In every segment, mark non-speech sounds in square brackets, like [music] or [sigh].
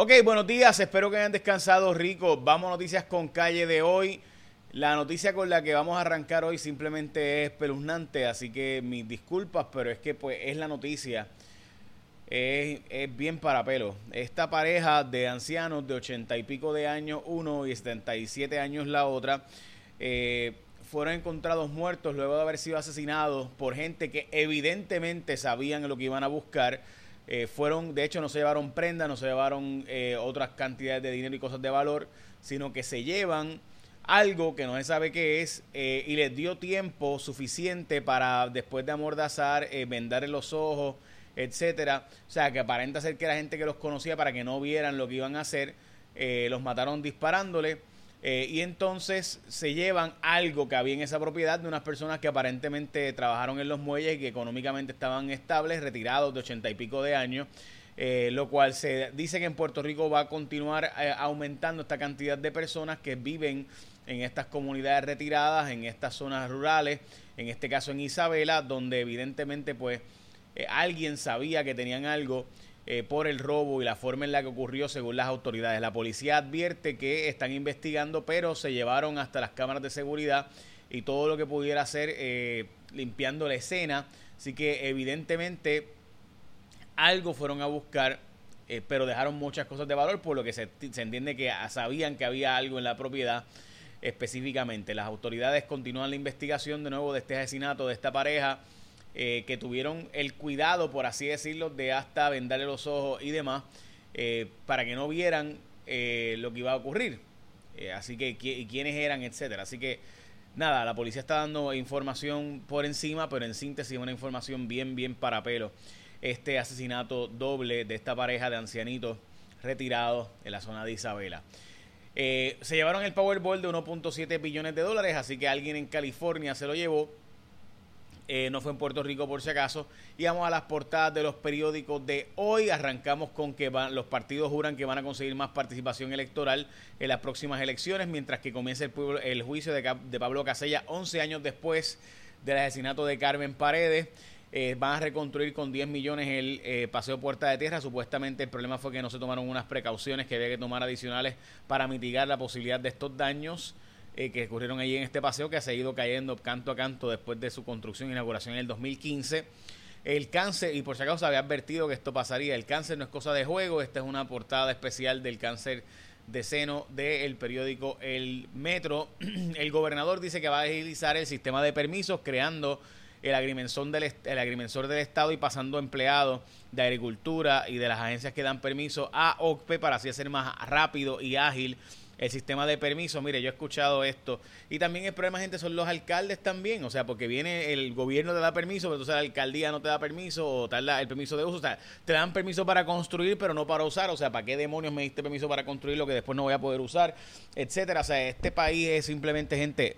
Ok, buenos días, espero que hayan descansado rico. Vamos a noticias con calle de hoy. La noticia con la que vamos a arrancar hoy simplemente es peluznante, así que mis disculpas, pero es que pues es la noticia. Es, bien para pelo. Esta pareja de ancianos de ochenta y pico de años uno y 77 años la otra, eh, fueron encontrados muertos luego de haber sido asesinados por gente que evidentemente sabían lo que iban a buscar eh, fueron, de hecho, no se llevaron prenda, no se llevaron eh, otras cantidades de dinero y cosas de valor, sino que se llevan algo que no se sabe qué es eh, y les dio tiempo suficiente para después de amordazar, eh, vendarle los ojos, etcétera. O sea, que aparenta ser que era gente que los conocía para que no vieran lo que iban a hacer. los mataron disparándole. Y entonces se llevan algo que había en esa propiedad de unas personas que aparentemente trabajaron en los muelles y que económicamente estaban estables, retirados de ochenta y pico de años. Eh, lo cual se dice que en Puerto Rico va a continuar eh, aumentando esta cantidad de personas que viven en estas comunidades retiradas, en estas zonas rurales, en este caso en Isabela, donde evidentemente pues eh, alguien sabía que tenían algo por el robo y la forma en la que ocurrió según las autoridades. La policía advierte que están investigando, pero se llevaron hasta las cámaras de seguridad y todo lo que pudiera hacer limpiando la escena. Así que evidentemente algo fueron a buscar, eh, pero dejaron muchas cosas de valor, por lo que se, entiende que sabían que había algo en la propiedad específicamente. Las autoridades continúan la investigación de nuevo de este asesinato de esta pareja. Eh, que tuvieron el cuidado, por así decirlo, de hasta vendarle los ojos y demás, eh, para que no vieran lo que iba a ocurrir. así que, quiénes eran, etcétera. Así que, nada, la policía está dando información por encima, pero en síntesis una información bien, bien para pelo este asesinato doble de esta pareja de ancianitos retirados en la zona de Isabela. Eh, se llevaron el Powerball de 1.7 billones de dólares, así que alguien en California se lo llevó. Eh, no fue en Puerto Rico por si acaso. Y vamos a las portadas de los periódicos de hoy. Arrancamos con que van, los partidos juran que van a conseguir más participación electoral en las próximas elecciones, mientras que comienza el, el juicio de, de Pablo Casella 11 años después del asesinato de Carmen Paredes. Eh, van a reconstruir con 10 millones el eh, paseo Puerta de Tierra. Supuestamente el problema fue que no se tomaron unas precauciones que había que tomar adicionales para mitigar la posibilidad de estos daños eh, que ocurrieron allí en este paseo que ha seguido cayendo canto a canto después de su construcción e inauguración en el 2015. El cáncer, y por si acaso había advertido que esto pasaría, el cáncer no es cosa de juego, esta es una portada especial del cáncer de seno del periódico El Metro. [clears throat] El gobernador dice que va a agilizar el sistema de permisos creando el agrimensor del, el agrimensor del Estado y pasando empleados de agricultura y de las agencias que dan permiso a OCPE para así hacer más rápido y ágil el sistema de permiso. Mire, yo he escuchado esto. Y también el problema, gente, son los alcaldes también. O sea, porque viene el gobierno te da permiso, pero entonces la alcaldía no te da permiso o te da el permiso de uso. O sea, te dan permiso para construir, pero no para usar. O sea, ¿para qué demonios me diste permiso para construir lo que después no voy a poder usar? Etcétera. O sea, este país es simplemente, gente,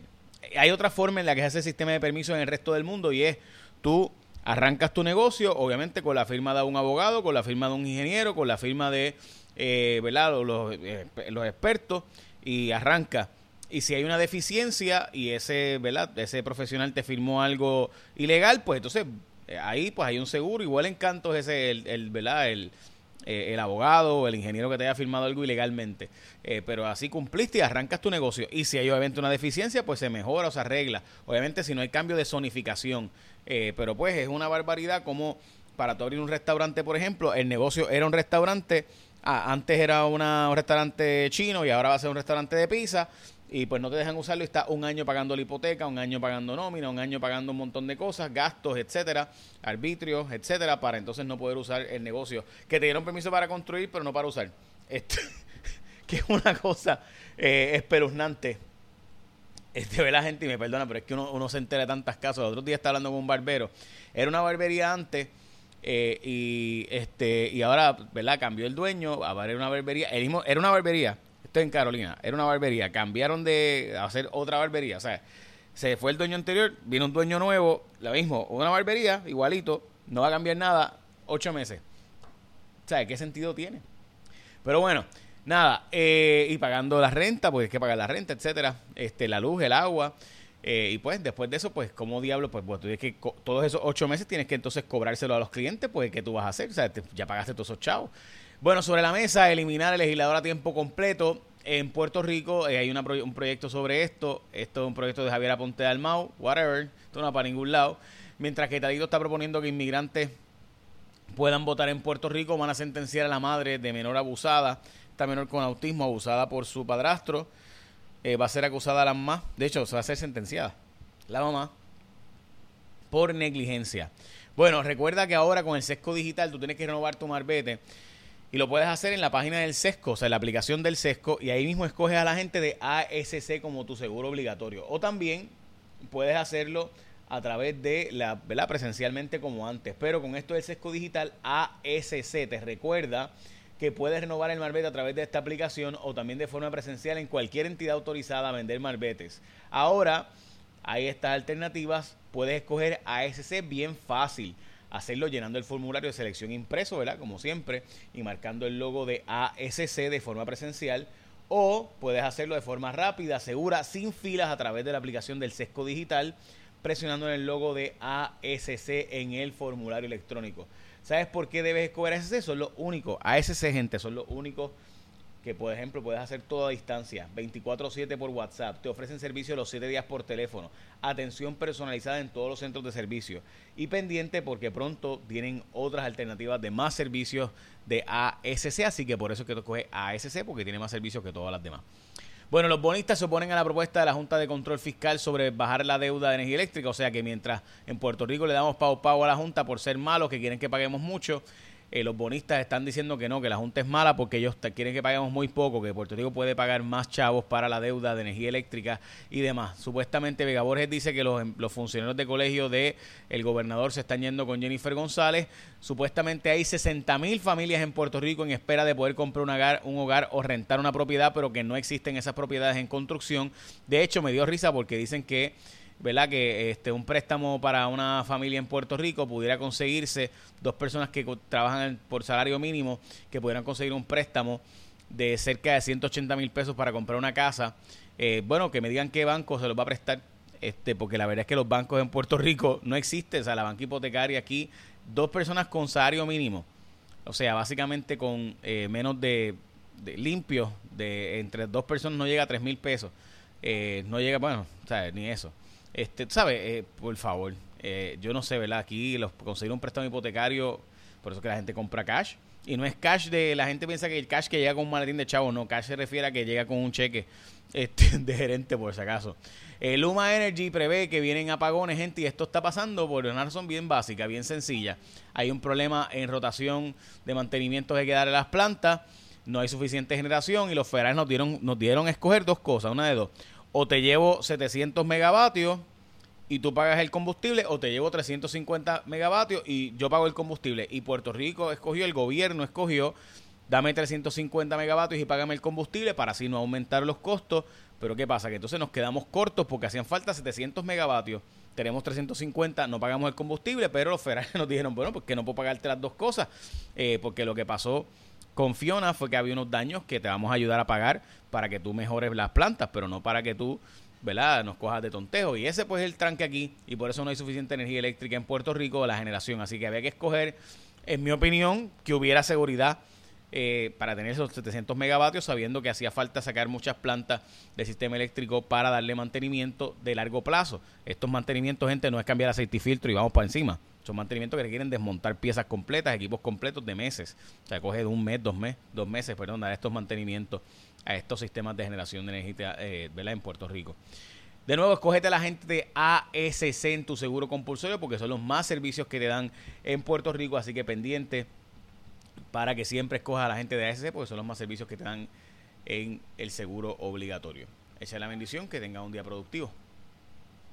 hay otra forma en la que se hace el sistema de permisos en el resto del mundo y es tú arrancas tu negocio, obviamente con la firma de un abogado, con la firma de un ingeniero, con la firma de eh, Los, eh, los expertos y arranca. Y si hay una deficiencia y ese, ¿verdad? ese profesional te firmó algo ilegal, pues entonces eh, ahí pues hay un seguro. Igual en Cantos ese el, el, ¿verdad? el, eh, el abogado el ingeniero que te haya firmado algo ilegalmente. Pero así cumpliste y arrancas tu negocio. Y si hay obviamente una deficiencia, pues se mejora o se arregla. Obviamente si no hay cambio de zonificación. Eh, pero pues es una barbaridad como para tú abrir un restaurante, por ejemplo, el negocio era un restaurante, ah, antes era un restaurante chino y ahora va a ser un restaurante de pizza y pues no te dejan usarlo y está un año pagando la hipoteca, un año pagando nómina, un año pagando un montón de cosas, gastos, etcétera, arbitrios, etcétera, para entonces no poder usar el negocio que te dieron permiso para construir, pero no para usar. Esto, [laughs] que es una cosa eh, espeluznante. Este, ve la gente y me perdona, pero es que uno, se entera de tantas casos. El otro día estaba hablando con un barbero. Era una barbería antes eh, y este y ahora, ¿verdad? Cambió el dueño, ahora era una barbería. El mismo, era una barbería esto en Carolina, era una barbería, cambiaron de hacer otra barbería, o sea, se fue el dueño anterior, vino un dueño nuevo, lo mismo, una barbería, igualito, no va a cambiar nada, ocho meses. O sea, ¿qué sentido tiene? Pero bueno, nada, eh, y pagando la renta, pues hay que pagar la renta, etcétera, este, la luz, el agua, eh, y pues después de eso, pues como diablo, pues, pues tú tienes que, todos esos ocho meses tienes que entonces cobrárselo a los clientes, pues ¿qué tú vas a hacer? O sea, ya pagaste todos esos chavos. Bueno, sobre la mesa, eliminar el legislador a tiempo completo. En Puerto Rico eh, hay un proyecto sobre esto. Esto es un proyecto de Javier Aponte de Almau, whatever. Esto no va para ningún lado. Mientras que Talito está proponiendo que inmigrantes puedan votar en Puerto Rico, van a sentenciar a la madre de menor abusada, esta menor con autismo abusada por su padrastro. Eh, va a ser acusada la mamá. De hecho, se va a ser sentenciada la mamá por negligencia. Bueno, recuerda que ahora con el sesco digital tú tienes que renovar tu marbete y lo puedes hacer en la página del SESCO, o sea, en la aplicación del SESCO, y ahí mismo escoges a la gente de ASC como tu seguro obligatorio. O también puedes hacerlo a través de la, ¿verdad? Presencialmente como antes. Pero con esto del SESCO digital, ASC te recuerda que puedes renovar el marbete a través de esta aplicación o también de forma presencial en cualquier entidad autorizada a vender marbetes. Ahora hay estas alternativas, puedes escoger ASC bien fácil hacerlo llenando el formulario de selección impreso, ¿verdad? Como siempre, y marcando el logo de ASC de forma presencial. O puedes hacerlo de forma rápida, segura, sin filas a través de la aplicación del Sesco Digital, presionando en el logo de ASC en el formulario electrónico. ¿Sabes por qué debes escoger ASC? Son los únicos, ASC gente, son los únicos que por ejemplo puedes hacer todo a distancia, 24/7 por WhatsApp, te ofrecen servicio los 7 días por teléfono, atención personalizada en todos los centros de servicio y pendiente porque pronto tienen otras alternativas de más servicios de ASC, así que por eso es que tú coges ASC porque tiene más servicios que todas las demás. Bueno, los bonistas se oponen a la propuesta de la Junta de Control Fiscal sobre bajar la deuda de energía eléctrica, o sea que mientras en Puerto Rico le damos pago pago a la Junta por ser malos, que quieren que paguemos mucho, eh, los bonistas están diciendo que no, que la Junta es mala porque ellos quieren que paguemos muy poco, que Puerto Rico puede pagar más chavos para la deuda de energía eléctrica y demás. Supuestamente Vega Borges dice que los, los funcionarios de colegio de el gobernador se están yendo con Jennifer González. Supuestamente hay 60 mil familias en Puerto Rico en espera de poder comprar un hogar, un hogar o rentar una propiedad, pero que no existen esas propiedades en construcción. De hecho, me dio risa porque dicen que ¿verdad? Que este, un préstamo para una familia en Puerto Rico pudiera conseguirse, dos personas que trabajan por salario mínimo, que pudieran conseguir un préstamo de cerca de 180 mil pesos para comprar una casa. Eh, bueno, que me digan qué banco se los va a prestar, este, porque la verdad es que los bancos en Puerto Rico no existen, o sea, la banca hipotecaria aquí, dos personas con salario mínimo, o sea, básicamente con eh, menos de, de limpio, de entre dos personas no llega a 3 mil pesos. Eh, no llega, bueno, sea, ni eso. Este, ¿sabes? Eh, por favor, eh, yo no sé, ¿verdad? Aquí los, conseguir un préstamo hipotecario, por eso que la gente compra cash. Y no es cash de, la gente piensa que el cash que llega con un maletín de chavo, no, cash se refiere a que llega con un cheque [laughs] este, de gerente, por si acaso. El Luma Energy prevé que vienen apagones, gente, y esto está pasando por una razón bien básica, bien sencilla. Hay un problema en rotación de mantenimiento que hay que darle a las plantas, no hay suficiente generación y los federales nos dieron, nos dieron a escoger dos cosas, una de dos o te llevo 700 megavatios y tú pagas el combustible o te llevo 350 megavatios y yo pago el combustible. Y Puerto Rico escogió, el gobierno escogió, dame 350 megavatios y págame el combustible para así no aumentar los costos. Pero ¿qué pasa? Que entonces nos quedamos cortos porque hacían falta 700 megavatios. Tenemos 350, no pagamos el combustible, pero los federales [laughs] nos dijeron, bueno, pues que no puedo pagarte las dos cosas. Eh, porque lo que pasó con Fiona fue que había unos daños que te vamos a ayudar a pagar para que tú mejores las plantas, pero no para que tú, ¿verdad?, nos cojas de tontejo. Y ese pues es el tranque aquí y por eso no hay suficiente energía eléctrica en Puerto Rico la generación. Así que había que escoger, en mi opinión, que hubiera seguridad eh, para tener esos 700 megavatios, sabiendo que hacía falta sacar muchas plantas del sistema eléctrico para darle mantenimiento de largo plazo. Estos mantenimientos, gente, no es cambiar aceite y filtro y vamos para encima. Son mantenimientos que requieren desmontar piezas completas, equipos completos de meses. O sea, coge de un mes, dos meses, dos meses, perdón, dar estos mantenimientos a estos sistemas de generación de energía eh, en Puerto Rico. De nuevo, escógete a la gente de ASC en tu seguro compulsorio porque son los más servicios que te dan en Puerto Rico, así que pendiente para que siempre escojas a la gente de ASC porque son los más servicios que te dan en el seguro obligatorio. Es la bendición, que tenga un día productivo.